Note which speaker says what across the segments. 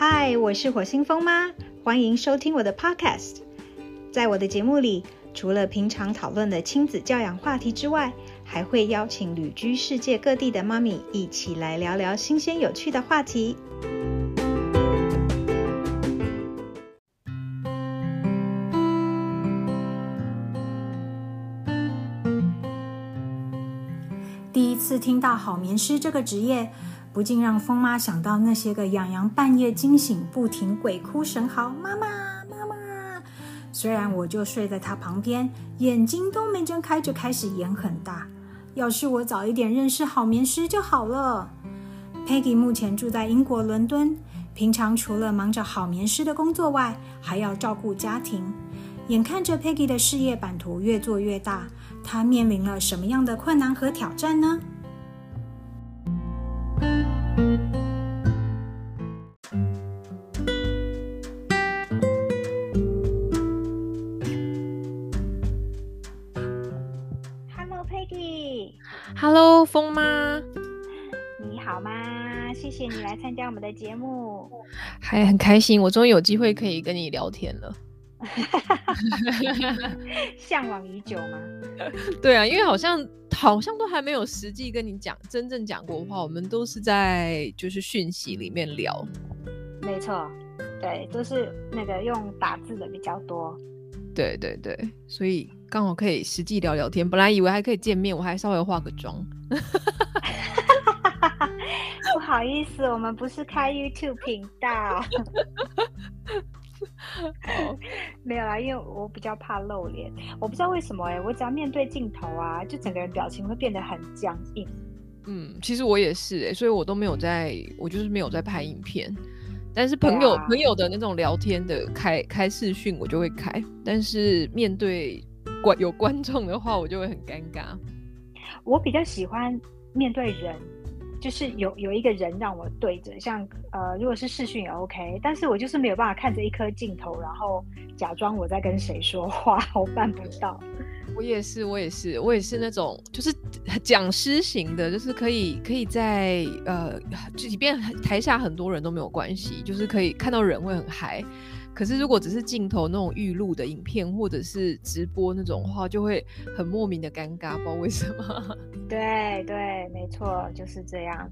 Speaker 1: 嗨，我是火星风妈，欢迎收听我的 Podcast。在我的节目里，除了平常讨论的亲子教养话题之外，还会邀请旅居世界各地的妈咪一起来聊聊新鲜有趣的话题。第一次听到好眠师这个职业，不禁让风妈想到那些个养羊半夜惊醒、不停鬼哭神嚎“妈妈，妈妈”。虽然我就睡在他旁边，眼睛都没睁开就开始眼很大。要是我早一点认识好眠师就好了。Peggy 目前住在英国伦敦，平常除了忙着好眠师的工作外，还要照顾家庭。眼看着 Peggy 的事业版图越做越大，她面临了什么样的困难和挑战呢？谢谢你来参加我们的节目。
Speaker 2: 还很开心，我终于有机会可以跟你聊天了。
Speaker 1: 向往已久吗？
Speaker 2: 对啊，因为好像好像都还没有实际跟你讲真正讲过话，我们都是在就是讯息里面聊。
Speaker 1: 没错，对，都是那个用打字的比较多。
Speaker 2: 对对对，所以刚好可以实际聊聊天。本来以为还可以见面，我还稍微化个妆。
Speaker 1: 不好意思，我们不是开 YouTube 频道。没有啦，因为我比较怕露脸，我不知道为什么哎、我只要面对镜头啊，就整个人表情会变得很僵硬。
Speaker 2: 嗯，其实我也是哎、所以我都没有在，我就是没有在拍影片。但是朋友、
Speaker 1: 啊
Speaker 2: 朋友的那种聊天的开开视讯我就会开，但是面对观有观众的话，我就会很尴尬。
Speaker 1: 我比较喜欢面对人，就是有有一个人让我对着，像呃，如果是视讯也 OK，但是我就是没有办法看着一颗镜头，然后假装我在跟谁说话，我办不到。
Speaker 2: 我也是，我也是，我也是那种就是讲师型的，就是可以可以在呃，即便台下很多人都没有关系，就是可以看到人会很嗨。可是如果只是镜头那种预录的影片或者是直播那种话，就会很莫名的尴尬，不知道为什么。
Speaker 1: 对 对，没错，就是这样。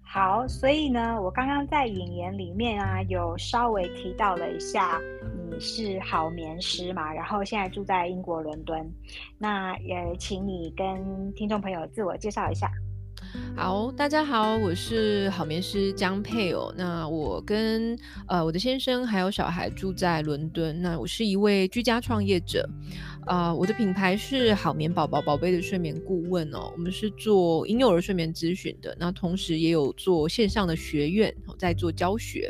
Speaker 1: 好，所以呢，我刚刚在引言里面啊，有稍微提到了一下你是好眠师嘛，然后现在住在英国伦敦，那也请你跟听众朋友自我介绍一下。
Speaker 2: 好，大家好，我是好眠师江佩哦。那我跟呃我的先生还有小孩住在伦敦。那我是一位居家创业者，啊、我的品牌是好眠宝宝宝贝的睡眠顾问哦。我们是做婴幼儿睡眠咨询的，那同时也有做线上的学院，在做教学。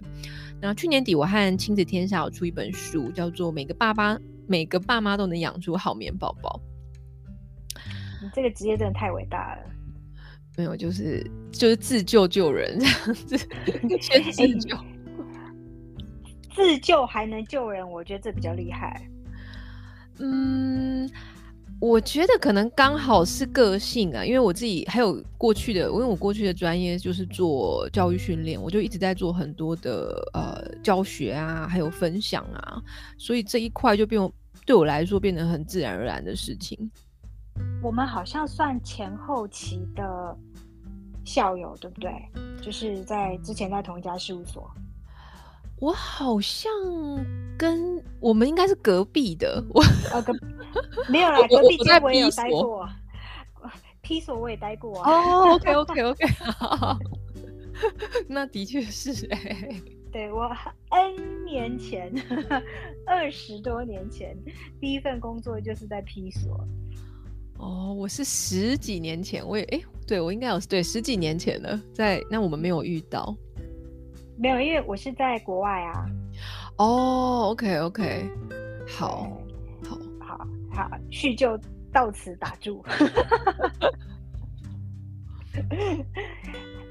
Speaker 2: 那去年底我和亲子天下有出一本书，叫做《每个爸爸每个爸妈都能养出好眠宝宝》。
Speaker 1: 你这个职业真的太伟大了。
Speaker 2: 没有，就是就是自救救人这样子，先自救。
Speaker 1: 自救还能救人，我觉得这比较厉害。
Speaker 2: 嗯，我觉得可能刚好是个性啊，因为我自己还有过去的，因为我过去的专业就是做教育训练，我就一直在做很多的呃教学啊，还有分享啊，所以这一块就变对我来说变得很自然而然的事情。
Speaker 1: 我们好像算前后期的校友，对不对？就是在之前在同一家事务所。
Speaker 2: 我好像跟我们应该是隔壁的，我
Speaker 1: 呃，隔没有啦，隔壁
Speaker 2: 我在
Speaker 1: 间我也有待过，P 所我也待过啊。
Speaker 2: 哦，OK OK OK，那的确是哎、
Speaker 1: 对我 N 年前，二十多年前，第一份工作就是在 P 所。
Speaker 2: 哦，我是十几年前，我也哎，对我应该有对十几年前了，在那我们没有遇到。
Speaker 1: 没有，因为我是在国外啊。
Speaker 2: 哦，OK OK，好，好，
Speaker 1: 好好，叙旧到此打住。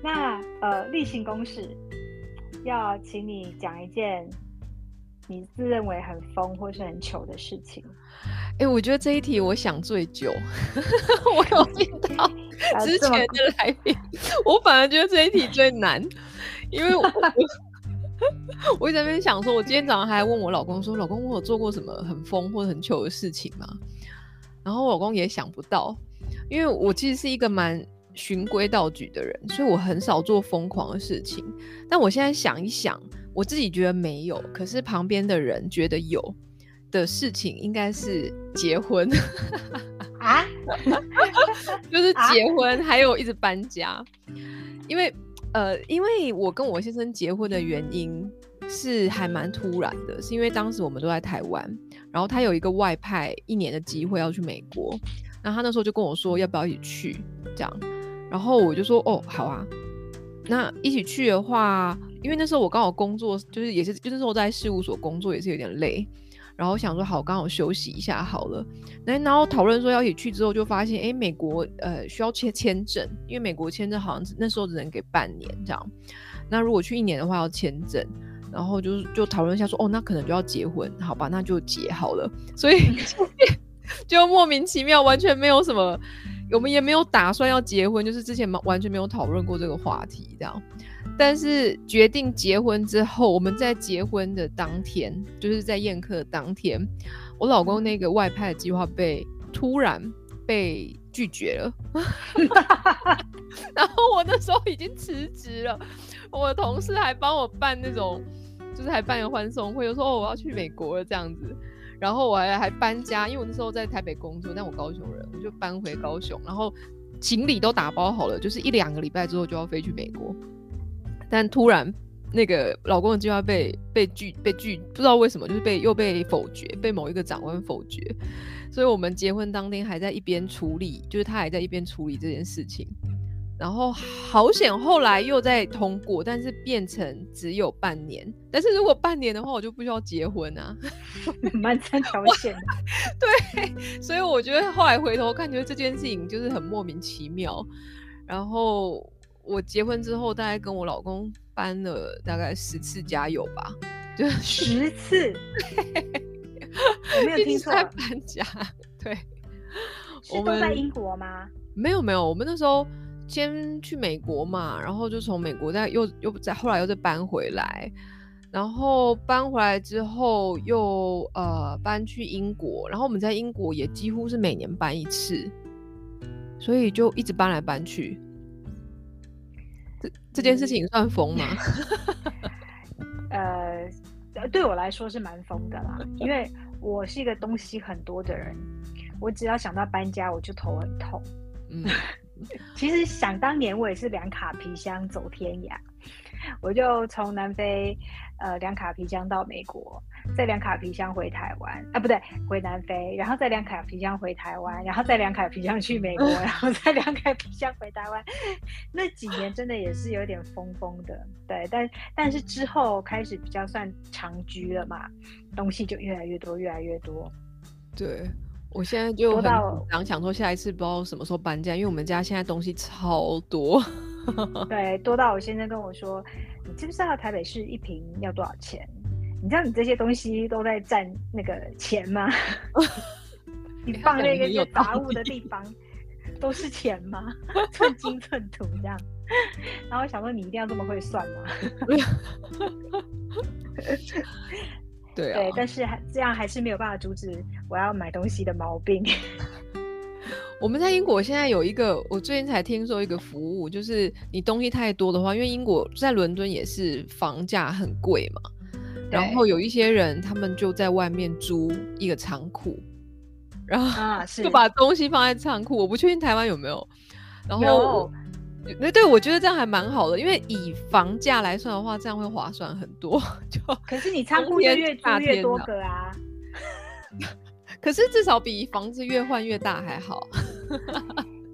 Speaker 1: 那呃，例行公事，要请你讲一件你自认为很疯或是很糗的事情。
Speaker 2: 哎、我觉得这一题我想最久，我有听到
Speaker 1: 呃
Speaker 2: 之前的来宾，我反而觉得这一题最难，因为我 我在那边想说，我今天早上还问我老公说，老公我有做过什么很疯或者很糗的事情吗？然后我老公也想不到，因为我其实是一个蛮循规蹈矩的人，所以我很少做疯狂的事情。但我现在想一想，我自己觉得没有，可是旁边的人觉得有的事情，应该是结婚
Speaker 1: 啊，
Speaker 2: 就是结婚，还有一直搬家，因为。呃，因为我跟我先生结婚的原因是还蛮突然的，是因为当时我们都在台湾，然后他有一个外派一年的机会要去美国，然后他那时候就跟我说要不要一起去这样，然后我就说哦好啊，那一起去的话，因为那时候我刚好工作就是也是就那时候在事务所工作也是有点累。然后想说好，刚好休息一下好了。那然后讨论说要一起去之后，就发现哎，美国呃需要签签证，因为美国签证好像那时候只能给半年这样。那如果去一年的话要签证，然后就就讨论一下说哦，那可能就要结婚，好吧，那就结好了。所以 就莫名其妙，完全没有什么，我们也没有打算要结婚，就是之前完全没有讨论过这个话题这样。但是决定结婚之后，我们在结婚的当天，就是在宴客当天，我老公那个外派的计划被突然被拒绝了。然后我那时候已经辞职了，我同事还帮我办那种，就是还办个欢送会，说哦我要去美国了这样子。然后我还还搬家，因为我那时候在台北工作，但我高雄人，我就搬回高雄，然后行李都打包好了，就是一两个礼拜之后就要飞去美国。但突然，那个老公的计划被被拒被拒，不知道为什么，就是被又被否决，被某一个长官否决。所以我们结婚当天还在一边处理，就是他还在一边处理这件事情。然后好险，后来又在通过，但是变成只有半年。但是如果半年的话，我就不需要结婚啊，
Speaker 1: 蛮三条线。
Speaker 2: 对，所以我觉得后来回头看，觉得这件事情就是很莫名其妙。然后。我结婚之后，大概跟我老公搬了大概十次家有吧，
Speaker 1: 就十次，我没有听错，
Speaker 2: 搬家，对，
Speaker 1: 我们在英国吗？
Speaker 2: 没有没有，我们那时候先去美国嘛，然后就从美国再又又再后来又再搬回来，然后搬回来之后又呃搬去英国，然后我们在英国也几乎是每年搬一次，所以就一直搬来搬去。这这件事情算疯吗？
Speaker 1: 呃，对我来说是蛮疯的啦，因为我是一个东西很多的人，我只要想到搬家，我就头很痛。嗯，其实想当年我也是两卡皮箱走天涯，我就从南非呃两卡皮箱到美国。再两卡皮箱回台湾啊，不对，回南非，然后再两卡皮箱回台湾，然后再两卡皮箱去美国，然后再两卡皮箱回台湾。那几年真的也是有点疯疯的，对，但但是之后开始比较算长居了嘛，东西就越来越多，越来越多。
Speaker 2: 对，我现在就很想想说下一次不知道什么时候搬家，因为我们家现在东西超多。
Speaker 1: 对，多到我先生跟我说，你知不知道台北市一瓶要多少钱？你知道你这些东西都在占那个钱吗？你放那个有 杂物的地方都是钱吗？寸金寸土这样。然后我想说，你一定要这么会算吗？
Speaker 2: 对啊。
Speaker 1: 对，但是还这样还是没有办法阻止我要买东西的毛病。
Speaker 2: 我们在英国现在有一个，我最近才听说一个服务，就是你东西太多的话，因为英国在伦敦也是房价很贵嘛。然后有一些人，他们就在外面租一个仓库，然后 就把东西放在仓库。我不确定台湾有没有。然后，那对我觉得这样还蛮好的，因为以房价来算的话，这样会划算很多。就
Speaker 1: 可是你仓库就越租越多个啊。
Speaker 2: 可是至少比房子越换越大还好。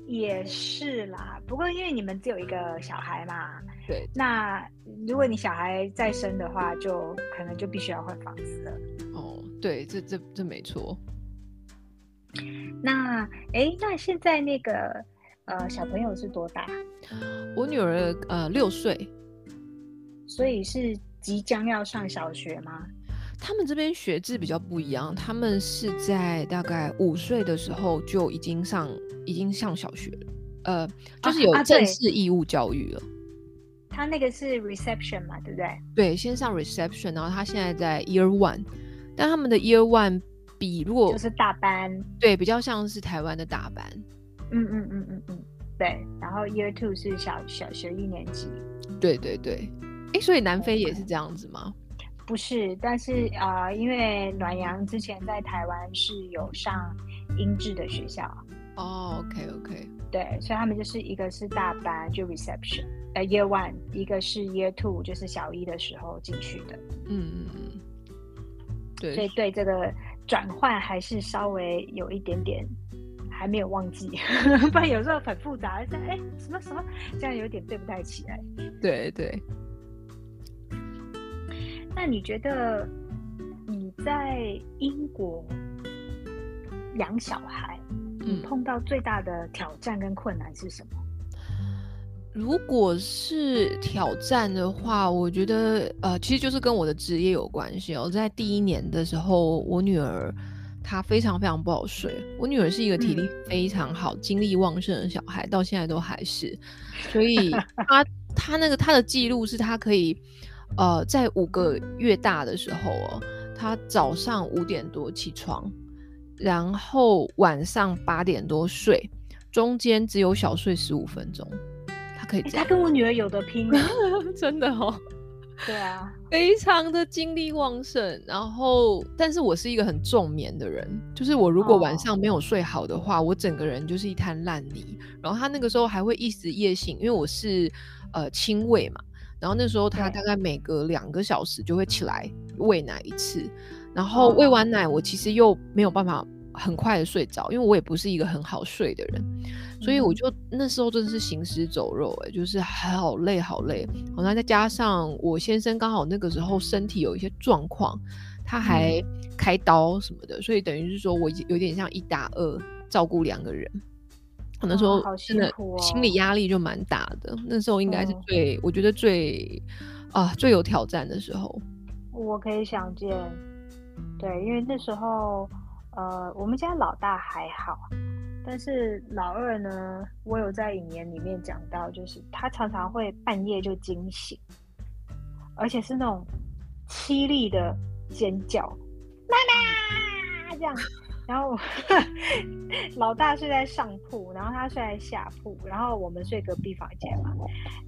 Speaker 1: 也是啦，不过因为你们只有一个小孩嘛。
Speaker 2: 对，
Speaker 1: 那如果你小孩再生的话，就可能就必须要换房子了。
Speaker 2: 哦，对，这这这没错。
Speaker 1: 那哎，那现在那个呃小朋友是多大？
Speaker 2: 我女儿呃六岁，
Speaker 1: 所以是即将要上小学吗？
Speaker 2: 他们这边学制比较不一样，他们是在大概五岁的时候就已经上已经上小学了，呃，就是有正式义务教育了。
Speaker 1: 他那个是 reception 嘛，对不对？
Speaker 2: 对，先上 reception，然后他现在在 year one，但他们的 year one 比如果
Speaker 1: 就是大班，
Speaker 2: 对，比较像是台湾的大班。
Speaker 1: 嗯嗯嗯嗯嗯，对。然后 year two 是小小学一年级。
Speaker 2: 对对对，哎，所以南非也是这样子吗？
Speaker 1: 不是，但是啊，因为暖阳之前在台湾是有上英制的学校。
Speaker 2: 哦，OK OK，
Speaker 1: 对，所以他们就是一个是大班就 reception，呃，year one，一个是 year two，就是小一的时候进去的。嗯嗯嗯，
Speaker 2: 对，
Speaker 1: 所以对这个转换还是稍微有一点点还没有忘记，不然有时候很复杂，像哎什么什么，这样有点对不太起来。
Speaker 2: 对对。
Speaker 1: 那你觉得你在英国养小孩？你碰到最大的挑战跟困难是什么？
Speaker 2: 如果是挑战的话，我觉得呃，其实就是跟我的职业有关系哦。在第一年的时候，我女儿她非常非常不好睡。我女儿是一个体力非常好、精力旺盛的小孩，到现在都还是。所以 她她那个她的记录是她可以呃，在五个月大的时候哦，他早上五点多起床。然后晚上八点多睡，中间只有小睡十五分钟，他可以这样。
Speaker 1: 他跟我女儿有的拼，
Speaker 2: 真的哦。
Speaker 1: 对啊，
Speaker 2: 非常的精力旺盛。然后，但是我是一个很重眠的人，就是我如果晚上没有睡好的话，我整个人就是一滩烂泥。然后他那个时候还会一直夜醒，因为我是呃亲喂嘛。然后那时候他大概每隔两个小时就会起来喂奶一次。然后喂完奶，我其实又没有办法很快的睡着，因为我也不是一个很好睡的人，所以我就那时候真的是行尸走肉，哎，就是好累好累。好，那再加上我先生刚好那个时候身体有一些状况，他还开刀什么的，所以等于是说我有点像一打二照顾两个人。那时候真的心理压力就蛮大的，那时候应该是最我觉得最啊最有挑战的时候。
Speaker 1: 我可以想见。对，因为那时候，呃，我们家老大还好，但是老二呢，我有在引言里面讲到，就是他常常会半夜就惊醒，而且是那种凄厉的尖叫，妈妈这样。然后 老大睡在上铺，然后他睡在下铺，然后我们睡隔壁房间嘛，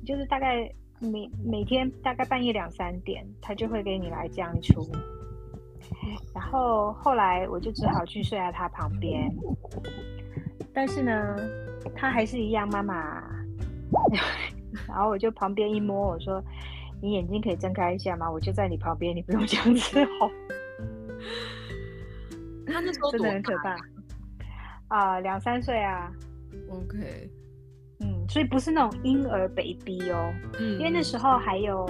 Speaker 1: 就是大概每每天大概半夜两三点，他就会给你来这样出。然后后来我就只好去睡在他旁边，但是呢，他还是一样，妈妈。然后我就旁边一摸，我说：“你眼睛可以睁开一下吗？我就在你旁边，你不用这样子吼。”
Speaker 2: 他那时候
Speaker 1: 真的很可怕啊，两三岁啊。
Speaker 2: OK，
Speaker 1: 嗯，所以不是那种婴儿 baby 哦，嗯，因为那时候还有。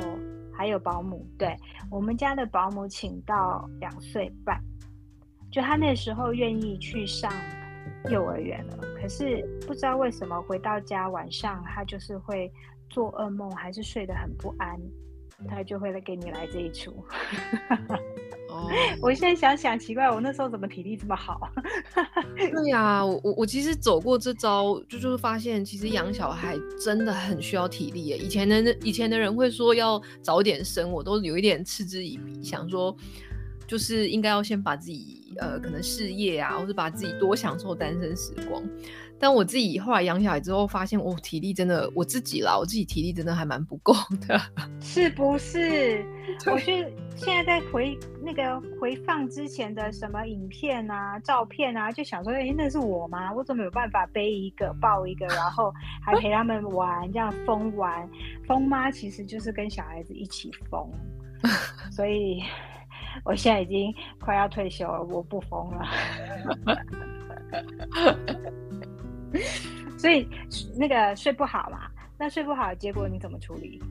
Speaker 1: 还有保姆，对我们家的保姆请到两岁半，就他那时候愿意去上幼儿园了。可是不知道为什么回到家晚上他就是会做噩梦，还是睡得很不安，他就会来给你来这一出。我现在想想奇怪，我那时候怎么体力这么好？
Speaker 2: 对呀，我我我其实走过这招，就就是发现其实养小孩真的很需要体力耶。以前的以前的人会说要早点生，我都有一点嗤之以鼻，想说就是应该要先把自己呃可能事业啊，或者把自己多享受单身时光。但我自己后来养小孩之后，发现我体力真的，我自己啦，我自己体力真的还蛮不够的，
Speaker 1: 是不是？我是现在在回那个回放之前的什么影片啊、照片啊，就想说，哎，那是我吗？我怎么有办法背一个、抱一个，然后还陪他们玩，这样疯玩？疯妈其实就是跟小孩子一起疯，所以我现在已经快要退休了，我不疯了。所以那个睡不好嘛？那睡不好的结果你怎么处理？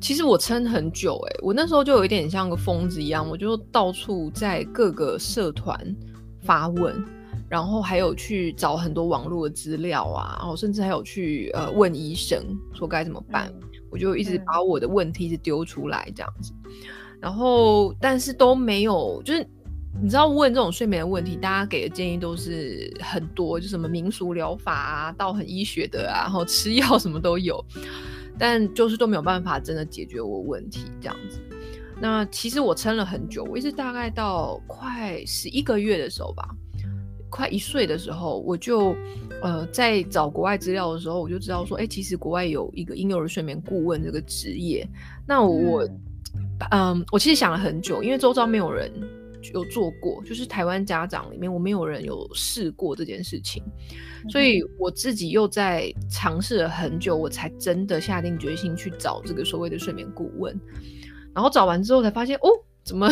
Speaker 2: 其实我撑很久哎，我那时候就有一点像个疯子一样，我就到处在各个社团发问，然后还有去找很多网络的资料啊，然后甚至还有去呃问医生说该怎么办。我就一直把我的问题是丢出来这样子，然后但是都没有就是。你知道问这种睡眠的问题，大家给的建议都是很多，就什么民俗疗法啊，到很医学的啊，然后吃药什么都有。但就是都没有办法真的解决我问题这样子。那其实我撑了很久，我一直大概到快十一个月的时候吧，快一岁的时候，我就呃在找国外资料的时候，我就知道说，哎，其实国外有一个婴幼儿睡眠顾问这个职业。那我嗯，我其实想了很久，因为周遭没有人有做过，就是台湾家长里面我没有人有试过这件事情，所以我自己又在尝试了很久，我才真的下定决心去找这个所谓的睡眠顾问。然后找完之后才发现，哦，怎么？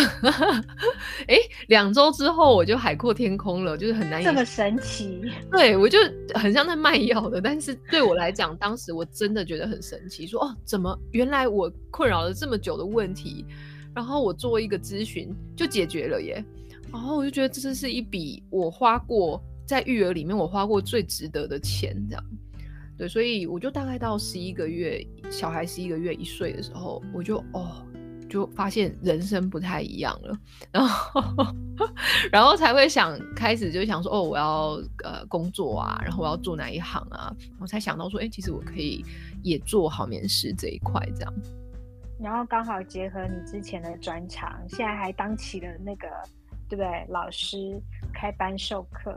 Speaker 2: 哎，两周之后我就海阔天空了，就是很难
Speaker 1: 这么神奇。
Speaker 2: 对我就很像在卖药的，但是对我来讲，当时我真的觉得很神奇，说哦，怎么原来我困扰了这么久的问题，然后我做一个咨询就解决了耶。然后我就觉得这是一笔我花过在育儿里面我花过最值得的钱，这样。对，所以我就大概到十一个月，小孩十一个月一岁的时候，我就哦。就发现人生不太一样了，然后，然后才会想开始就想说，哦，我要呃工作啊，然后我要做哪一行啊，我才想到说，哎，其实我可以也做好面师这一块这样。
Speaker 1: 然后刚好结合你之前的专长，现在还当起了那个对不对？老师开班授课。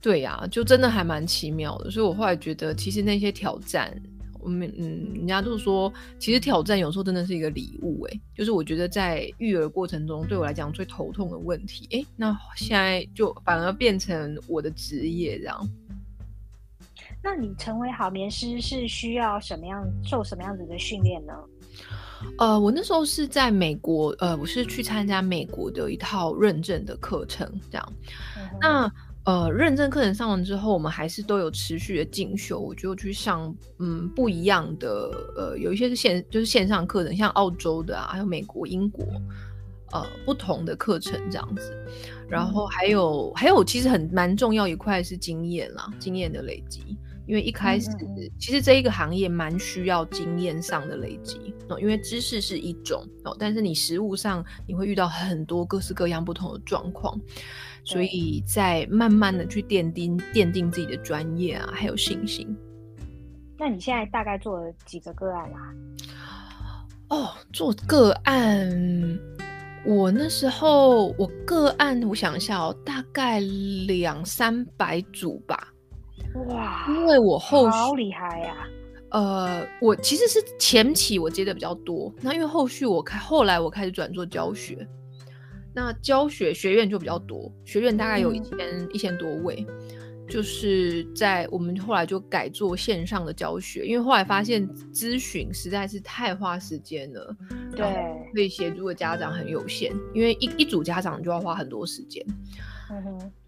Speaker 2: 对呀，就真的还蛮奇妙的，所以我后来觉得，其实那些挑战。我们嗯，人家都说，其实挑战有时候真的是一个礼物，哎，就是我觉得在育儿过程中，对我来讲最头痛的问题，哎，那现在就反而变成我的职业这样。
Speaker 1: 那你成为好眠师是需要什么样受什么样子的训练呢？
Speaker 2: 呃，我那时候是在美国，呃，我是去参加美国的一套认证的课程，这样。那呃，认证课程上完之后，我们还是都有持续的进修。我就去上嗯不一样的，呃，有一些是线就是线上课程，像澳洲的啊，还有美国、英国，呃，不同的课程这样子。然后还有还有，其实很蛮重要一块是经验啦，经验的累积。因为一开始其实这一个行业蛮需要经验上的累积哦，因为知识是一种哦，但是你实物上你会遇到很多各式各样不同的状况。所以在慢慢的去奠定奠定自己的专业啊，还有信心。
Speaker 1: 那你现在大概做了几个个案啦？
Speaker 2: 哦，做个案，我那时候我个案，我想一下哦，大概两三百组吧。
Speaker 1: 哇，
Speaker 2: 因为我后
Speaker 1: 好厉害呀。
Speaker 2: 呃，我其实是前期我接的比较多，那因为后续我开后来我开始转做教学。那教学学院就比较多，学院大概有一千一千多位，就是在我们后来就改做线上的教学，因为后来发现咨询实在是太花时间了，
Speaker 1: 对，
Speaker 2: 可以协助的家长很有限，因为一一组家长就要花很多时间。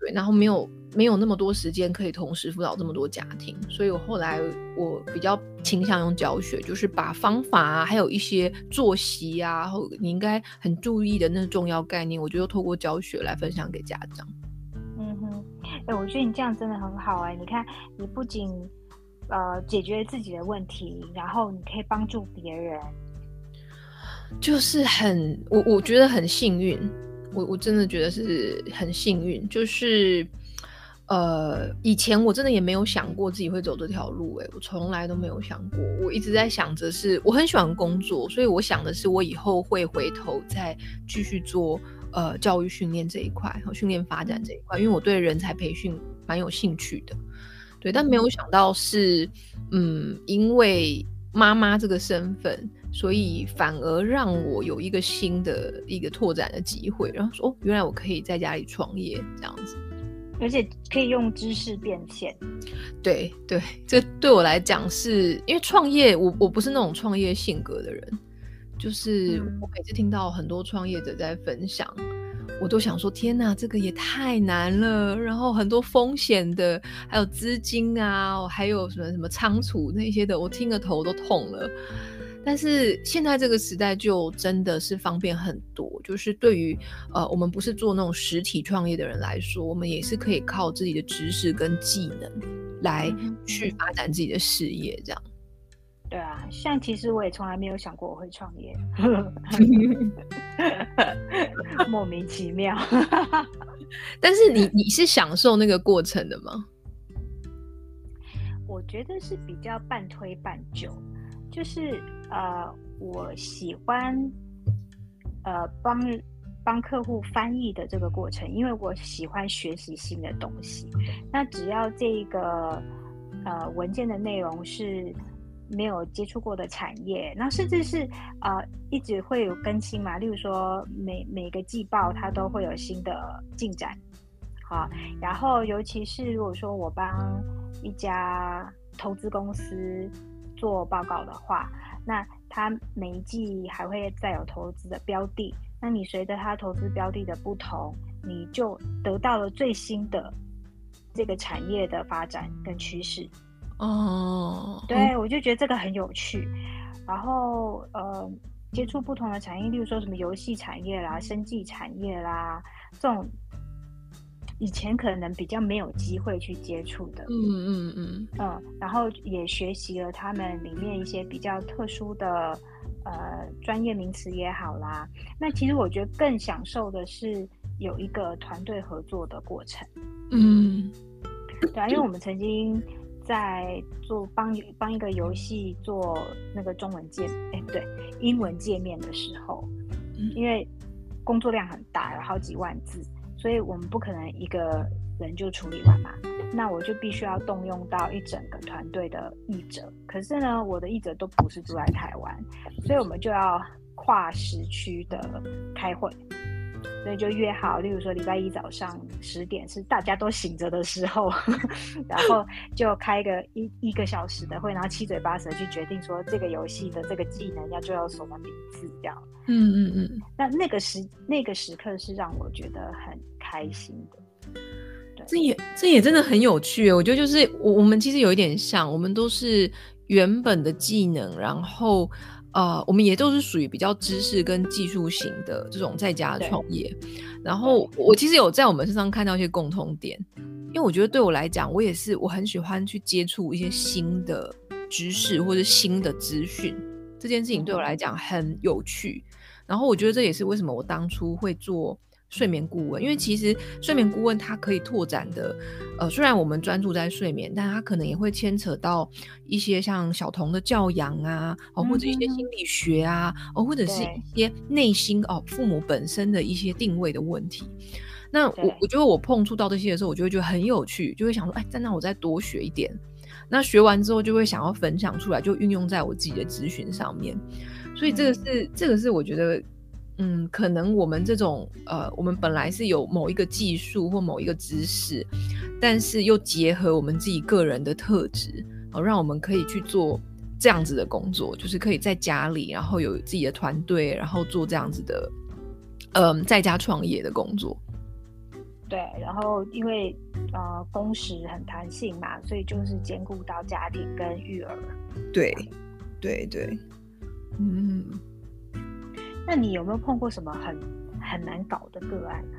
Speaker 2: 对，然后没有没有那么多时间可以同时辅导这么多家庭，所以我后来我比较倾向用教学，就是把方法啊，还有一些作息啊，或你应该很注意的那重要概念，我就透过教学来分享给家长。
Speaker 1: 嗯哼，哎，我觉得你这样真的很好哎，你看你不仅呃解决自己的问题，然后你可以帮助别人，
Speaker 2: 就是很我我觉得很幸运。我我真的觉得是很幸运，就是，呃，以前我真的也没有想过自己会走这条路，诶，我从来都没有想过，我一直在想着是，我很喜欢工作，所以我想的是我以后会回头再继续做呃教育训练这一块和训练发展这一块，因为我对人才培训蛮有兴趣的，对，但没有想到是，嗯，因为妈妈这个身份。所以反而让我有一个新的一个拓展的机会，然后说哦，原来我可以在家里创业这样子，
Speaker 1: 而且可以用知识变现。
Speaker 2: 对对，这对我来讲是因为创业，我我不是那种创业性格的人，就是我每次听到很多创业者在分享，我都想说天哪，这个也太难了，然后很多风险的，还有资金啊，还有什么什么仓储那些的，我听个头都痛了。但是现在这个时代就真的是方便很多，就是对于呃我们不是做那种实体创业的人来说，我们也是可以靠自己的知识跟技能来去发展自己的事业，这样。
Speaker 1: 对啊，像其实我也从来没有想过我会创业，莫名其妙。
Speaker 2: 但是你你是享受那个过程的吗？
Speaker 1: 我觉得是比较半推半就。就是呃，我喜欢呃帮帮客户翻译的这个过程，因为我喜欢学习新的东西。那只要这个呃文件的内容是没有接触过的产业，那甚至是呃一直会有更新嘛，例如说每每个季报它都会有新的进展。好，然后尤其是如果说我帮一家投资公司做报告的话，那它每一季还会再有投资的标的，那你随着它投资标的的不同，你就得到了最新的这个产业的发展跟趋势。
Speaker 2: 哦，
Speaker 1: 对，我就觉得这个很有趣。然后呃，接触不同的产业，例如说什么游戏产业啦、生技产业啦这种。以前可能比较没有机会去接触的，
Speaker 2: 嗯嗯嗯
Speaker 1: 嗯，然后也学习了他们里面一些比较特殊的呃专业名词也好啦。那其实我觉得更享受的是有一个团队合作的过程。
Speaker 2: 嗯，
Speaker 1: 对啊，因为我们曾经在做帮帮一个游戏做那个中文界，哎，对，英文界面的时候，因为工作量很大，有好几万字。所以我们不可能一个人就处理完嘛，那我就必须要动用到一整个团队的译者。可是呢，我的译者都不是住在台湾，所以我们就要跨时区的开会。所以就约好，例如说礼拜一早上十点是大家都醒着的时候，然后就开个一一个小时的会，然后七嘴八舌去决定说这个游戏的这个技能要就要什么名字这样。
Speaker 2: 嗯嗯嗯。
Speaker 1: 那那个时那个时刻是让我觉得很开心的。
Speaker 2: 这也这也真的很有趣。我觉得就是我我们其实有一点像，我们都是原本的技能，然后。呃，我们也都是属于比较知识跟技术型的这种在家创业，然后我其实有在我们身上看到一些共通点，因为我觉得对我来讲，我也是我很喜欢去接触一些新的知识或者新的资讯，这件事情对我来讲很有趣，然后我觉得这也是为什么我当初会做。睡眠顾问，因为其实睡眠顾问它可以拓展的，呃，虽然我们专注在睡眠，但它可能也会牵扯到一些像小童的教养啊，哦，或者一些心理学啊，哦，或者是一些内心哦，父母本身的一些定位的问题。那我我觉得我碰触到这些的时候，我就会觉得很有趣，就会想说，哎，在那我再多学一点。那学完之后，就会想要分享出来，就运用在我自己的咨询上面。所以这个是这个是我觉得。嗯，可能我们这种呃，我们本来是有某一个技术或某一个知识，但是又结合我们自己个人的特质，哦，让我们可以去做这样子的工作，就是可以在家里，然后有自己的团队，然后做这样子的，嗯，在家创业的工作。
Speaker 1: 对，然后因为呃工时很弹性嘛，所以就是兼顾到家庭跟育儿。
Speaker 2: 对，对对，嗯。
Speaker 1: 那你有没有碰过什么很很难搞的个案呢？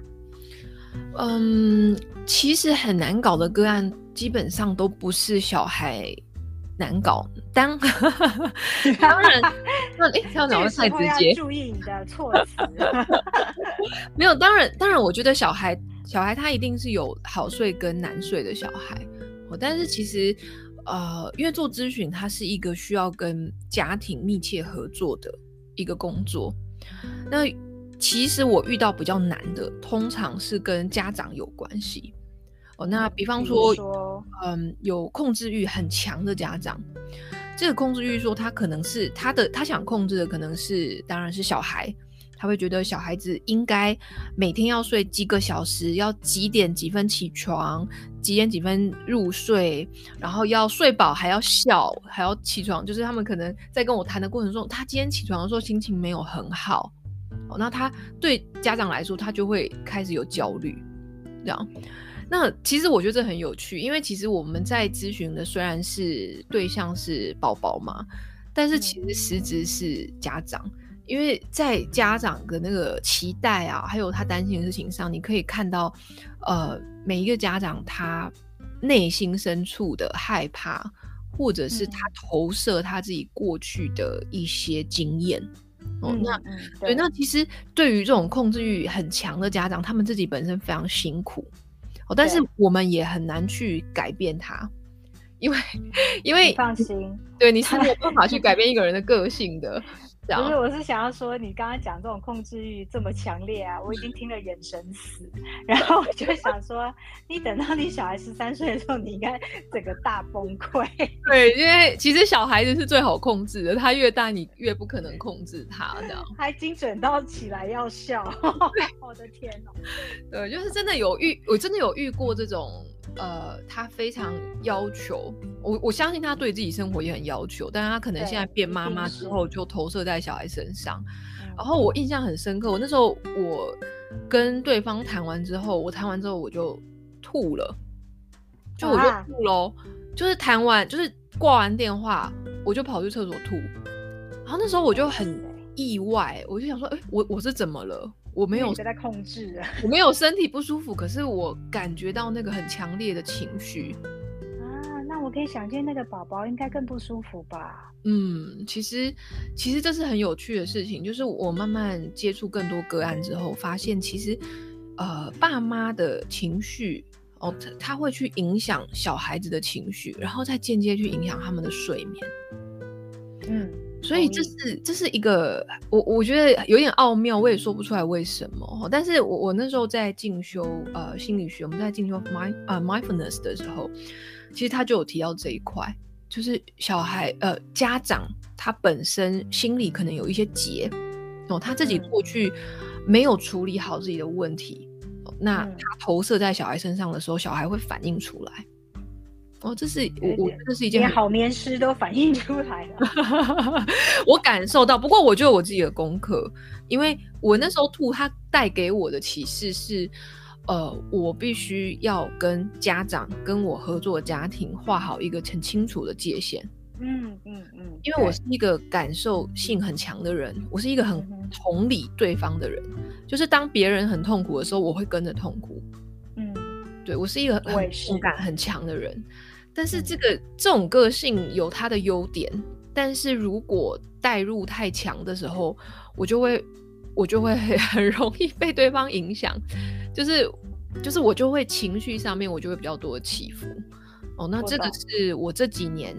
Speaker 2: 嗯，其实很难搞的个案基本上都不是小孩难搞，当 当然，那哎，这样讲会太直接，
Speaker 1: 注意你的措辞。
Speaker 2: 没有，当然，当然，我觉得小孩小孩他一定是有好睡跟难睡的小孩，但是其实呃，因为做咨询，它是一个需要跟家庭密切合作的一个工作。那其实我遇到比较难的，通常是跟家长有关系哦。那比方说，嗯，有控制欲很强的家长，这个控制欲说他可能是他的，他想控制的可能是，当然是小孩，他会觉得小孩子应该每天要睡几个小时，要几点几分起床，几点几分入睡，然后要睡饱还要笑，还要起床。就是他们可能在跟我谈的过程中，他今天起床的时候心情没有很好。哦，那他对家长来说，他就会开始有焦虑，这样。那其实我觉得这很有趣，因为其实我们在咨询的虽然是对象是宝宝嘛，但是其实实质是家长，因为在家长的那个期待啊，还有他担心的事情上，你可以看到，呃，每一个家长他内心深处的害怕，或者是他投射他自己过去的一些经验。哦，那对，那其实对于这种控制欲很强的家长，他们自己本身非常辛苦，哦，但是我们也很难去改变他，因为因为
Speaker 1: 放心，
Speaker 2: 对你是没有办法去改变一个人的个性的。
Speaker 1: 不是，我是想要说，你刚刚讲这种控制欲这么强烈啊，我已经听了眼神死，然后我就想说，你等到你小孩十三岁的时候，你应该整个大崩溃。
Speaker 2: 对，因为其实小孩子是最好控制的，他越大你越不可能控制他，这样。
Speaker 1: 还精准到起来要笑，我的天哦！
Speaker 2: 对，就是真的有遇，我真的有遇过这种。呃，他非常要求我，我相信他对自己生活也很要求，但是他可能现在变妈妈之后就投射在小孩身上。然后我印象很深刻，我那时候我跟对方谈完之后，我谈完之后我就吐了，就我就吐喽，就是谈完就是挂完电话，我就跑去厕所吐。然后那时候我就很意外，我就想说，哎，我我是怎么了？我没有
Speaker 1: 在控制，
Speaker 2: 我没有身体不舒服，可是我感觉到那个很强烈的情绪
Speaker 1: 啊。那我可以想见，那个宝宝应该更不舒服吧？
Speaker 2: 嗯，其实其实这是很有趣的事情，就是我慢慢接触更多个案之后，发现其实呃，爸妈的情绪哦，他他会去影响小孩子的情绪，然后再间接去影响他们的睡眠。嗯。所以这是这是一个我我觉得有点奥妙，我也说不出来为什么。但是我我那时候在进修呃心理学，我们在进修 mind 呃 mindfulness 的时候，其实他就有提到这一块，就是小孩呃家长他本身心里可能有一些结哦，他自己过去没有处理好自己的问题，那他投射在小孩身上的时候，小孩会反映出来。哦，这是我我这是一件
Speaker 1: 好眠师都反映出来了，
Speaker 2: 我感受到。不过我就有我自己的功课，因为我那时候吐，它带给我的启示是，呃，我必须要跟家长跟我合作家庭画好一个很清楚的界限。嗯嗯嗯，因为我是一个感受性很强的人，我是一个很同理对方的人，就是当别人很痛苦的时候，我会跟着痛苦。嗯，对我是一个很感很强的人。但是这个这种个性有它的优点，但是如果代入太强的时候，我就会我就会 很容易被对方影响，就是就是我就会情绪上面我就会比较多的起伏。哦，那这个是我这几年。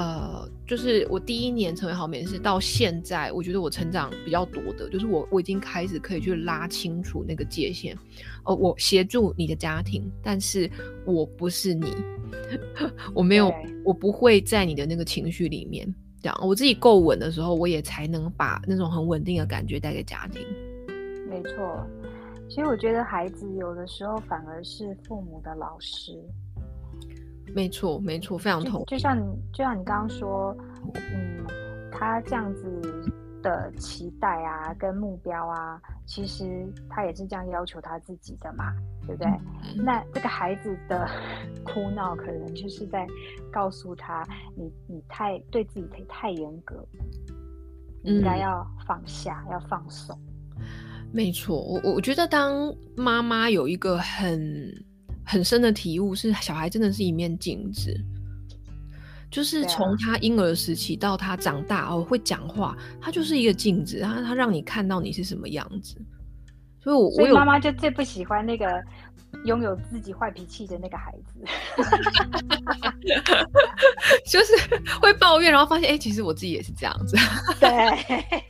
Speaker 2: 呃，就是我第一年成为好美是到现在，我觉得我成长比较多的，就是我我已经开始可以去拉清楚那个界限。哦，我协助你的家庭，但是我不是你，我没有，我不会在你的那个情绪里面。这样，我自己够稳的时候，我也才能把那种很稳定的感觉带给家庭。
Speaker 1: 没错，其实我觉得孩子有的时候反而是父母的老师。
Speaker 2: 没错，没错，非常同。
Speaker 1: 就像你，就像你刚刚说，嗯，他这样子的期待啊，跟目标啊，其实他也是这样要求他自己的嘛，对不对？那这个孩子的 哭闹，可能就是在告诉他，你你太对自己太太严格，应该要放下，要放松。
Speaker 2: 没错，我我觉得当妈妈有一个很。很深的体悟是，小孩真的是一面镜子，就是从他婴儿时期到他长大哦会讲话，他就是一个镜子，他他让你看到你是什么样子。所以，我
Speaker 1: 所以妈妈就最不喜欢那个拥有自己坏脾气的那个孩子，
Speaker 2: 就是会抱怨，然后发现哎，其实我自己也是这样子。
Speaker 1: 对，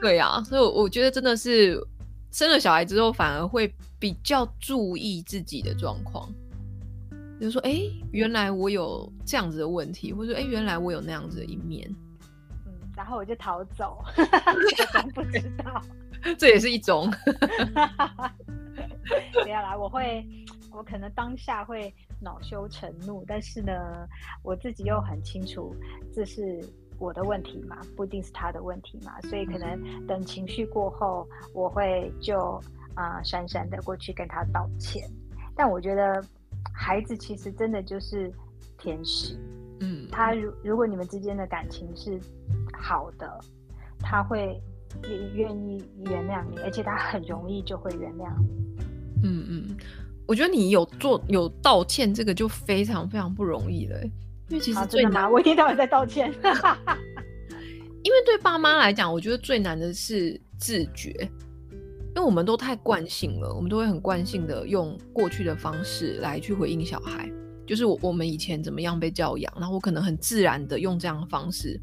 Speaker 2: 对呀，所以我觉得真的是生了小孩之后，反而会。比较注意自己的状况，比如说，哎，原来我有这样子的问题，或者说，哎，原来我有那样子的一面，
Speaker 1: 嗯，然后我就逃走，装不知道，
Speaker 2: 这也是一种。
Speaker 1: 接下来我会，我可能当下会恼羞成怒，但是呢，我自己又很清楚这是我的问题嘛，不一定是他的问题嘛，所以可能等情绪过后，我会就。啊，姗姗的过去跟他道歉，但我觉得孩子其实真的就是天使，嗯，他如如果你们之间的感情是好的，他会也愿意原谅你，而且他很容易就会原谅你。
Speaker 2: 嗯嗯，我觉得你有做有道歉，这个就非常非常不容易了，因为其实最难，
Speaker 1: 我一天到晚在道歉，
Speaker 2: 因为对爸妈来讲，我觉得最难的是自觉。因为我们都太惯性了，我们都会很惯性的用过去的方式来去回应小孩，就是我我们以前怎么样被教养，然后我可能很自然的用这样的方式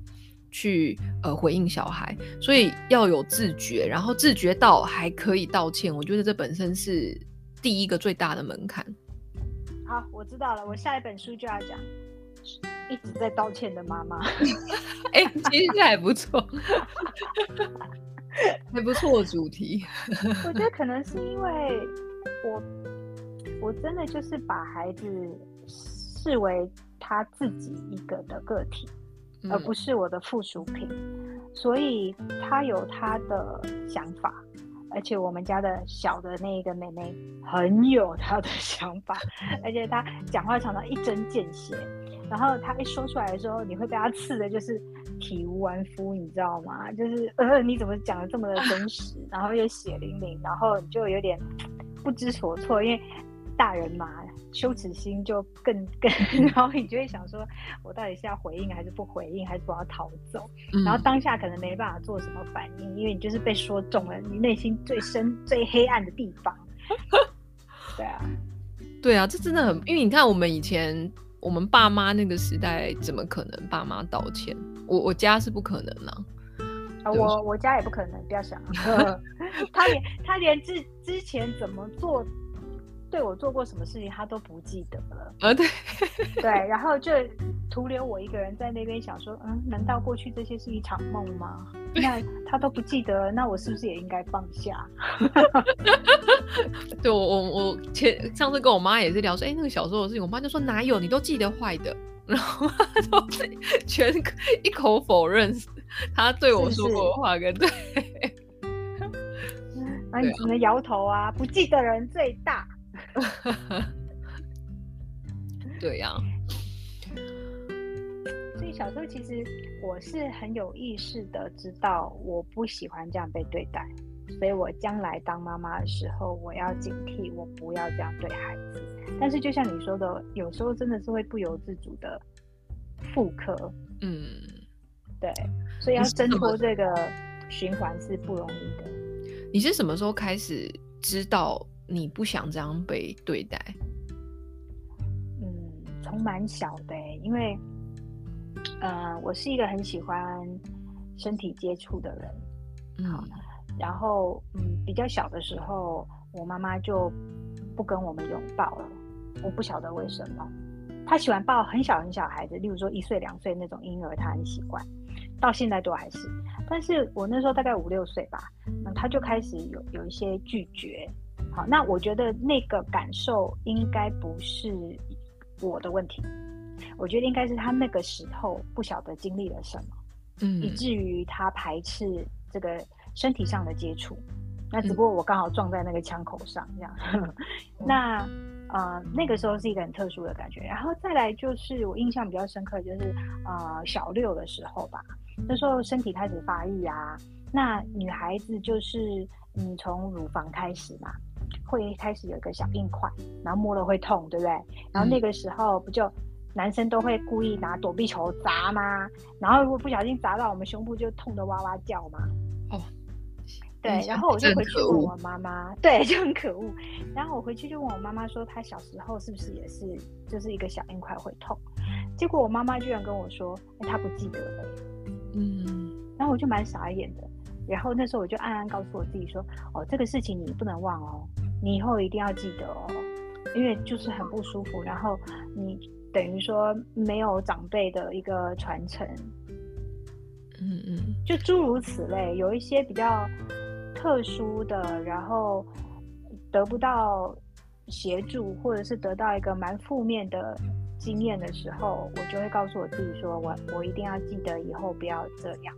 Speaker 2: 去呃回应小孩，所以要有自觉，然后自觉到还可以道歉，我觉得这本身是第一个最大的门槛。
Speaker 1: 好，我知道了，我下一本书就要讲一直在道歉的妈妈。
Speaker 2: 哎，其实还不错，还不错主题。
Speaker 1: 我觉得可能是因为我我真的就是把孩子。视为他自己一个的个体，而不是我的附属品，所以他有他的想法，而且我们家的小的那个妹妹很有她的 想法，而且她讲话常常一针见血，然后她一说出来的时候，你会被她刺的，就是体无完肤，你知道吗？就是呃，你怎么讲的这么的真实，然后又血淋淋，然后就有点不知所措，因为大人嘛。羞耻心就更更，然后你就会想说，我到底是要回应还是不回应，还是我要逃走？然后当下可能没办法做什么反应，因为你就是被说中了你内心最深、最黑暗的地方。对啊，
Speaker 2: 对啊，这真的很，因为你看我们以前我们爸妈那个时代，怎么可能爸妈道歉？我我家是不可能啊，
Speaker 1: 我我家也不可能，不要想，他连他连之之前怎么做。对我做过什么事情，他都不记得了。啊，
Speaker 2: 对，
Speaker 1: 对，然后就徒留我一个人在那边想说，嗯，难道过去这些是一场梦吗？那 他都不记得，那我是不是也应该放下？
Speaker 2: 对我，我我前上次跟我妈也是聊说，哎，那个小时候的事情，我妈就说哪有，你都记得坏的，然后都全一口否认他对我说过的话跟对，
Speaker 1: 那你只能摇头啊，不记得人最大。
Speaker 2: 对呀，
Speaker 1: 所以小时候其实我是很有意识的知道我不喜欢这样被对待，所以我将来当妈妈的时候，我要警惕，我不要这样对孩子。但是就像你说的，有时候真的是会不由自主的复刻。嗯，对，所以要挣脱这个循环是不容易的。
Speaker 2: 你是什么时候开始知道？你不想这样被对待？
Speaker 1: 嗯，从蛮小的，因为，呃，我是一个很喜欢身体接触的人，嗯，然后，嗯，比较小的时候，我妈妈就不跟我们拥抱了，我不晓得为什么，她喜欢抱很小很小孩子，例如说一岁两岁那种婴儿，她很习惯，到现在都还是，但是我那时候大概五六岁吧，那她就开始有有一些拒绝。好，那我觉得那个感受应该不是我的问题，我觉得应该是他那个时候不晓得经历了什么，嗯，以至于他排斥这个身体上的接触。那只不过我刚好撞在那个枪口上，这样。那呃，那个时候是一个很特殊的感觉。然后再来就是我印象比较深刻，就是呃小六的时候吧，那时候身体开始发育啊，那女孩子就是你从乳房开始嘛。会开始有一个小硬块，然后摸了会痛，对不对？然后那个时候不就男生都会故意拿躲避球砸吗？然后如果不小心砸到我们胸部，就痛得哇哇叫嘛。哦，对，然后我就回去问我妈妈，对，就很可恶。然后我回去就问我妈妈说，她小时候是不是也是就是一个小硬块会痛？结果我妈妈居然跟我说，哎她不记得了。嗯，然后我就蛮傻眼的。然后那时候我就暗暗告诉我自己说：“哦，这个事情你不能忘哦，你以后一定要记得哦，因为就是很不舒服。然后你等于说没有长辈的一个传承，嗯嗯，就诸如此类，有一些比较特殊的，然后得不到协助，或者是得到一个蛮负面的经验的时候，我就会告诉我自己说：我我一定要记得以后不要这样。”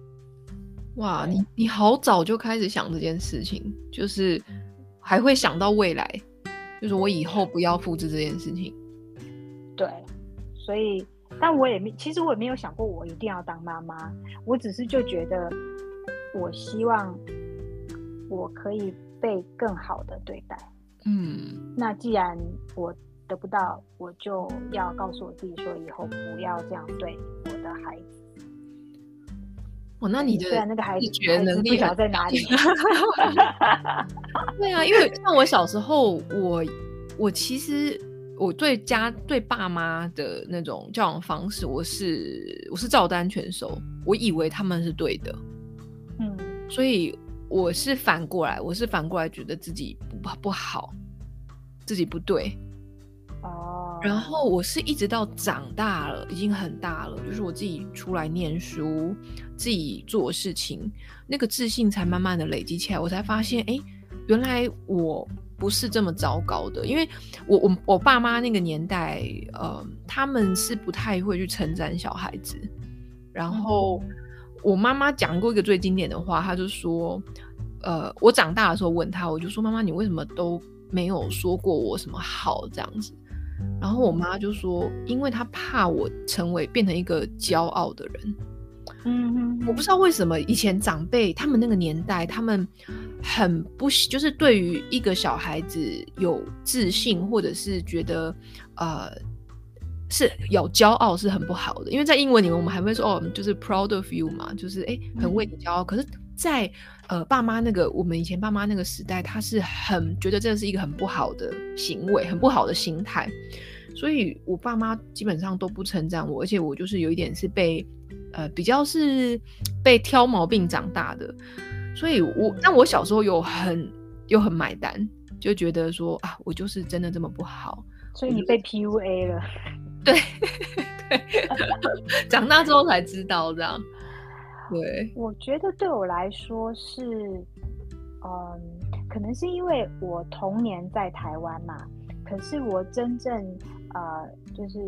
Speaker 2: 哇，你你好早就开始想这件事情，就是还会想到未来，就是我以后不要复制这件事情。
Speaker 1: 对，所以，但我也没，其实我也没有想过我一定要当妈妈，我只是就觉得，我希望我可以被更好的对待。嗯，那既然我得不到，我就要告诉我自己说，以后不要这样对我的孩子。
Speaker 2: 哦，那你的
Speaker 1: 自
Speaker 2: 觉能力
Speaker 1: 在哪里？
Speaker 2: 对啊，因为像我小时候，我我其实我对家对爸妈的那种教养方式，我是我是照单全收，我以为他们是对的，
Speaker 1: 嗯，
Speaker 2: 所以我是反过来，我是反过来觉得自己不不好，自己不对。
Speaker 1: 哦，
Speaker 2: 然后我是一直到长大了，已经很大了，就是我自己出来念书，自己做事情，那个自信才慢慢的累积起来，我才发现，哎，原来我不是这么糟糕的，因为我我我爸妈那个年代，呃，他们是不太会去称赞小孩子，然后我妈妈讲过一个最经典的话，她就说，呃，我长大的时候问她，我就说妈妈，你为什么都没有说过我什么好？这样子？然后我妈就说，因为她怕我成为变成一个骄傲的人。
Speaker 1: 嗯嗯，
Speaker 2: 我不知道为什么以前长辈他们那个年代，他们很不，就是对于一个小孩子有自信，或者是觉得呃是有骄傲是很不好的。因为在英文里面，我们还会说哦，就是 proud of you 嘛，就是哎很为你骄傲。可是，在呃爸妈那个我们以前爸妈那个时代，他是很觉得这是一个很不好的行为，很不好的心态。所以我爸妈基本上都不称赞我，而且我就是有一点是被。呃，比较是被挑毛病长大的，所以我那我小时候有很又很买单，就觉得说啊，我就是真的这么不好，
Speaker 1: 所以你被 PUA 了，
Speaker 2: 对 对，长大之后才知道这样。对，
Speaker 1: 我觉得对我来说是，嗯，可能是因为我童年在台湾嘛，可是我真正呃，就是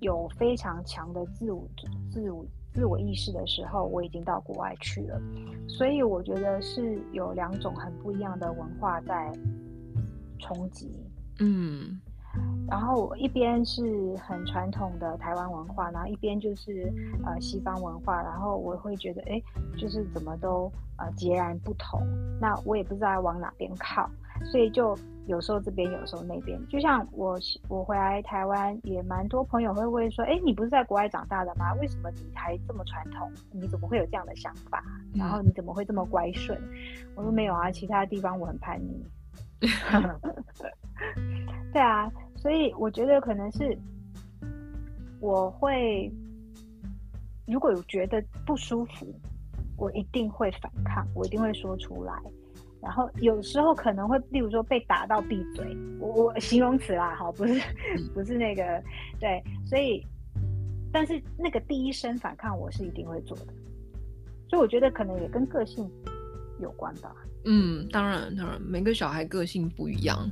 Speaker 1: 有非常强的自我自我。自我意识的时候，我已经到国外去了，所以我觉得是有两种很不一样的文化在冲击。
Speaker 2: 嗯，
Speaker 1: 然后我一边是很传统的台湾文化，然后一边就是呃西方文化，然后我会觉得，哎，就是怎么都呃截然不同。那我也不知道往哪边靠，所以就。有时候这边，有时候那边，就像我我回来台湾，也蛮多朋友会问说：“哎，你不是在国外长大的吗？为什么你还这么传统？你怎么会有这样的想法？然后你怎么会这么乖顺？”我说：“没有啊，其他地方我很叛逆。” 对啊，所以我觉得可能是我会，如果有觉得不舒服，我一定会反抗，我一定会说出来。然后有时候可能会，例如说被打到闭嘴，我我形容词啦，哈，不是不是那个，对，所以，但是那个第一声反抗我是一定会做的，所以我觉得可能也跟个性有关吧。
Speaker 2: 嗯，当然当然，每个小孩个性不一样。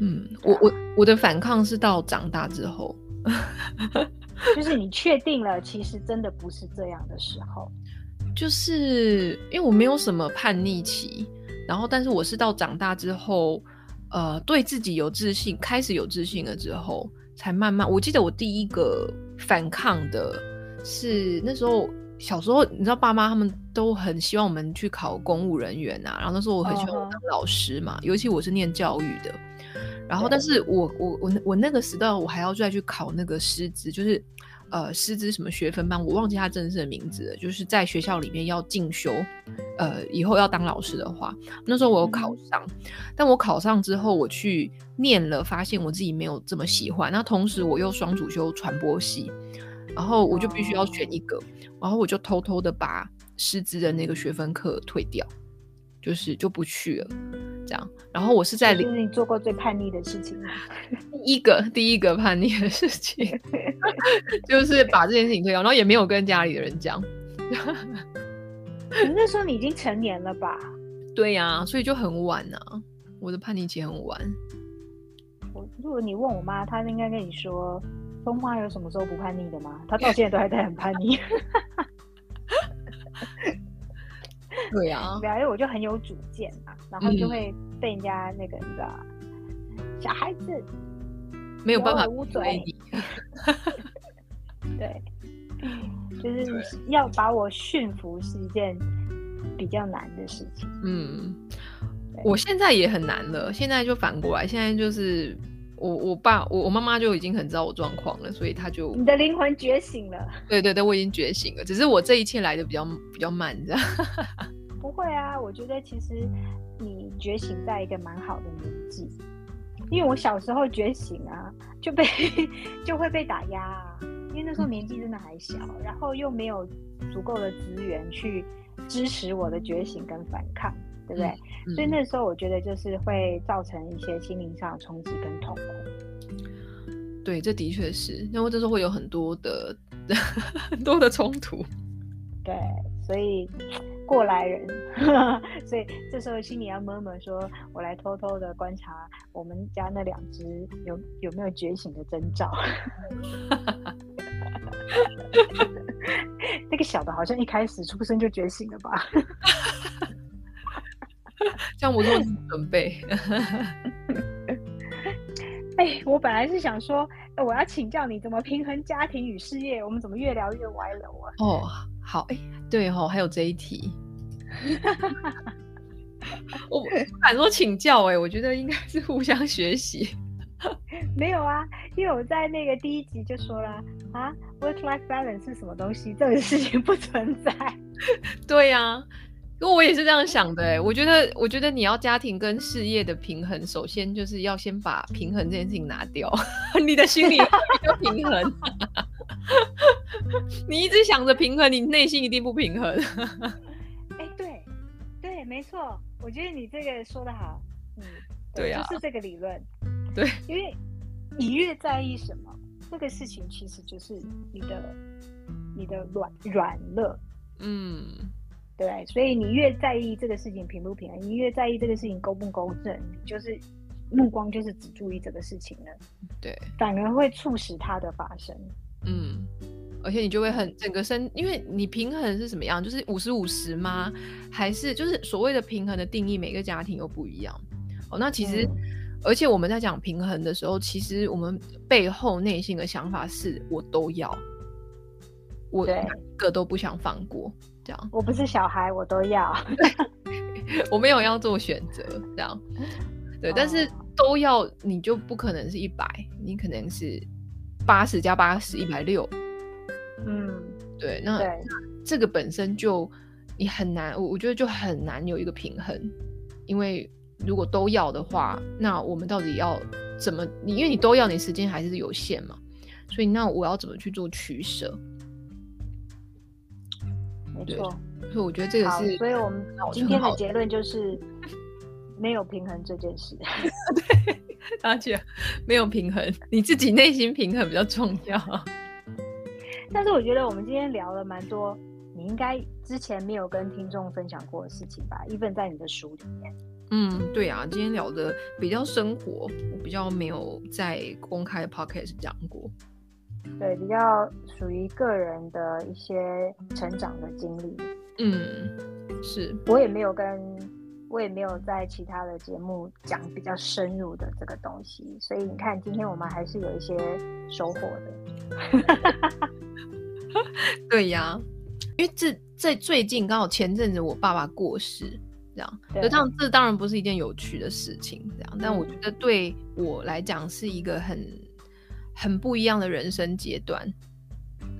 Speaker 2: 嗯，我我我的反抗是到长大之后，
Speaker 1: 就是你确定了，其实真的不是这样的时候。
Speaker 2: 就是因为我没有什么叛逆期，然后但是我是到长大之后，呃，对自己有自信，开始有自信了之后，才慢慢。我记得我第一个反抗的是那时候小时候，你知道爸妈他们都很希望我们去考公务人员啊，然后那时候我很喜欢当老师嘛，尤其我是念教育的，然后但是我我我我那个时代我还要再去考那个师资，就是。呃，师资什么学分班，我忘记他正式的名字了。就是在学校里面要进修，呃，以后要当老师的话，那时候我有考上，但我考上之后，我去念了，发现我自己没有这么喜欢。那同时我又双主修传播系，然后我就必须要选一个，然后我就偷偷的把师资的那个学分课退掉，就是就不去了。这样，然后我是在
Speaker 1: 就是你做过最叛逆的事情，
Speaker 2: 第一个第一个叛逆的事情，就是把这件事情退掉，然后也没有跟家里的人讲。
Speaker 1: 那时候你已经成年了吧？
Speaker 2: 对呀，所以就很晚啊。我的叛逆期很晚。
Speaker 1: 我如果你问我妈，她应该跟你说，风花有什么时候不叛逆的吗？他到现在都还在很叛逆。
Speaker 2: 对呀，
Speaker 1: 对啊，因为我就很有主见嘛，然后就会被人家那个你知道，小孩子
Speaker 2: 没有办法
Speaker 1: 捂嘴，对，就是要把我驯服是一件比较难的事情。
Speaker 2: 嗯，我现在也很难了，现在就反过来，现在就是我我爸我我妈妈就已经很知道我状况了，所以他就
Speaker 1: 你的灵魂觉醒了，
Speaker 2: 对对对，我已经觉醒了，只是我这一切来的比较比较慢，这样。
Speaker 1: 不会啊，我觉得其实你觉醒在一个蛮好的年纪，因因为我小时候觉醒啊，就被 就会被打压啊，因为那时候年纪真的还小，然后又没有足够的资源去支持我的觉醒跟反抗，对不对？所以那时候我觉得就是会造成一些心灵上的冲击跟痛苦。
Speaker 2: 对，这的确是，因为这时候会有很多的 很多的冲突。
Speaker 1: 对，所以。过来人，所以这时候心里要闷闷说：“我来偷偷的观察我们家那两只有有没有觉醒的征兆。那个小的好像一开始出生就觉醒了吧？
Speaker 2: 像我做准备。
Speaker 1: 哎，我本来是想说，我要请教你怎么平衡家庭与事业。我们怎么越聊越歪了？我
Speaker 2: 哦。好，哎，对哦，还有这一题，我 不敢说请教，哎，我觉得应该是互相学习。
Speaker 1: 没有啊，因为我在那个第一集就说了啊，work-life balance 是什么东西？这个事情不存在。
Speaker 2: 对呀，因为我也是这样想的，哎，我觉得，我觉得你要家庭跟事业的平衡，首先就是要先把平衡这件事情拿掉，你的心里要平衡。你一直想着平衡，你内心一定不平衡。
Speaker 1: 哎，对，对，没错，我觉得你这个说的好，嗯，
Speaker 2: 对呀，
Speaker 1: 就是这个理论。
Speaker 2: 对，
Speaker 1: 因为你越在意什么，这个事情其实就是你的你的软软弱。嗯，对，所以你越在意这个事情平不平衡，你越在意这个事情公不公正，你就是目光就是只注意这个事情了。
Speaker 2: 对，
Speaker 1: 反而会促使它的发生。
Speaker 2: 嗯，而且你就会很整个身，因为你平衡是什么样？就是五十五十吗？还是就是所谓的平衡的定义，每个家庭又不一样。哦，那其实，而且我们在讲平衡的时候，其实我们背后内心的想法是我都要，我一个都不想放过。这样，
Speaker 1: 我不是小孩，我都要，
Speaker 2: 我没有要做选择。这样，对，但是都要，你就不可能是一百，你可能是。八十加八十，一百六。嗯，对，那这个本身就你很难，我我觉得就很难有一个平衡，因为如果都要的话，那我们到底要怎么？你因为你都要，你时间还是有限嘛，所以那我要怎么去做取舍？
Speaker 1: 没错，
Speaker 2: 所以我觉得这个是，
Speaker 1: 所以我们今天的结论就 是没有平衡这件事。
Speaker 2: 对。而且没有平衡，你自己内心平衡比较重要。
Speaker 1: 但是我觉得我们今天聊了蛮多，你应该之前没有跟听众分享过的事情吧？一份在你的书里面。
Speaker 2: 嗯，对啊，今天聊的比较生活，我比较没有在公开 podcast 讲过。
Speaker 1: 对，比较属于个人的一些成长的经历。
Speaker 2: 嗯，是
Speaker 1: 我也没有跟。我也没有在其他的节目讲比较深入的这个东西，所以你看，今天我们还是有一些收获的。
Speaker 2: 对呀，因为这在最近刚好前阵子我爸爸过世，这样，这样这当然不是一件有趣的事情，这样，但我觉得对我来讲是一个很很不一样的人生阶段，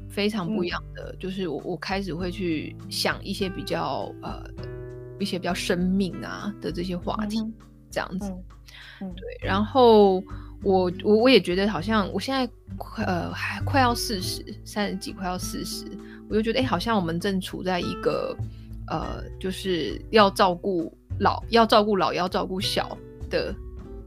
Speaker 2: 非常不一样的，就是我我开始会去想一些比较呃。一些比较生命啊的这些话题，这样子，对。然后我我我也觉得好像我现在呃还快要四十，三十几快要四十，我就觉得哎，好像我们正处在一个呃，就是要照顾老，要照顾老，要照顾小的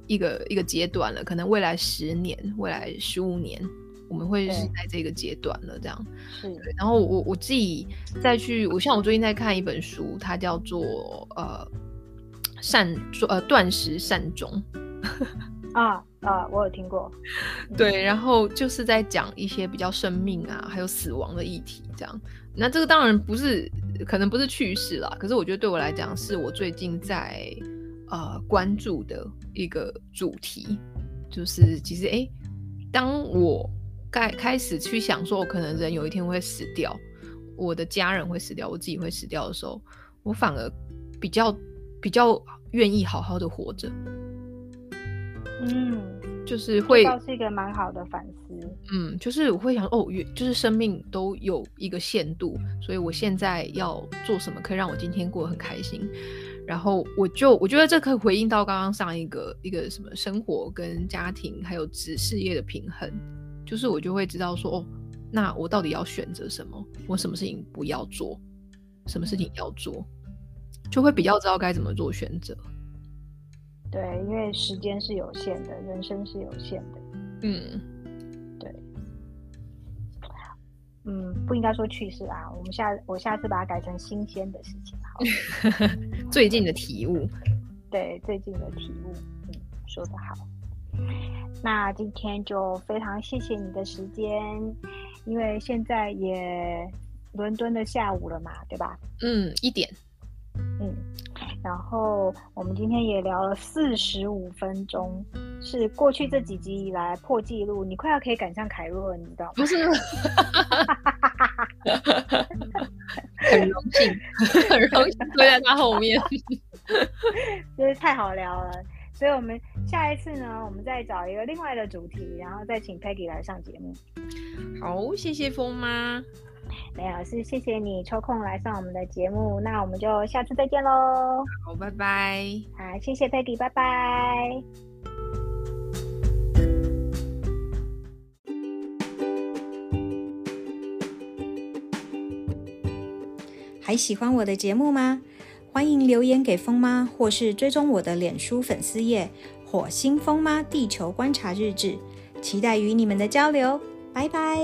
Speaker 2: 一个一个阶段了。可能未来十年，未来十五年。我们会是在这个阶段了，这样。
Speaker 1: 是。
Speaker 2: 然后我我自己再去，我像我最近在看一本书，它叫做呃善呃断食善终。
Speaker 1: 啊啊，我有听过。
Speaker 2: 对，然后就是在讲一些比较生命啊，还有死亡的议题，这样。那这个当然不是，可能不是趣事啦，可是我觉得对我来讲，是我最近在呃关注的一个主题，就是其实哎，当我开开始去想说，我可能人有一天会死掉，我的家人会死掉，我自己会死掉的时候，我反而比较比较愿意好好的活着。
Speaker 1: 嗯，
Speaker 2: 就是会
Speaker 1: 是一个蛮好的反思。
Speaker 2: 嗯，就是我会想哦，就是生命都有一个限度，所以我现在要做什么可以让我今天过得很开心。然后我就我觉得这可以回应到刚刚上一个一个什么生活跟家庭还有职事业的平衡，就是我就会知道说，哦，那我到底要选择什么？我什么事情不要做，什么事情要做，就会比较知道该怎么做选择。
Speaker 1: 对，因为时间是有限的，人生是有限的。嗯，嗯，不应该说趣事啊，我们下我下次把它改成新鲜的事情好。
Speaker 2: 最近的体悟。
Speaker 1: 对，最近的体悟。嗯，说得好。那今天就非常谢谢你的时间，因为现在也伦敦的下午了嘛，对吧？
Speaker 2: 嗯，一点。
Speaker 1: 嗯。然后我们今天也聊了四十五分钟，是过去这几集以来破纪录。你快要可以赶上凯若了，你知道吗？
Speaker 2: 不是，很荣幸，很荣幸坐在他后面，
Speaker 1: 真是太好聊了。所以我们下一次呢，我们再找一个另外的主题，然后再请 Peggy 来上节目。
Speaker 2: 好，谢谢风妈。
Speaker 1: 没有，是谢谢你抽空来上我们的节目，那我们就下次再见喽。
Speaker 2: 好，拜拜。
Speaker 1: 好，谢谢 Peggy，拜拜。还喜欢我的节目吗？欢迎留言给风妈，或是追踪我的脸书粉丝页“火星风妈地球观察日志”，期待与你们的交流。拜拜。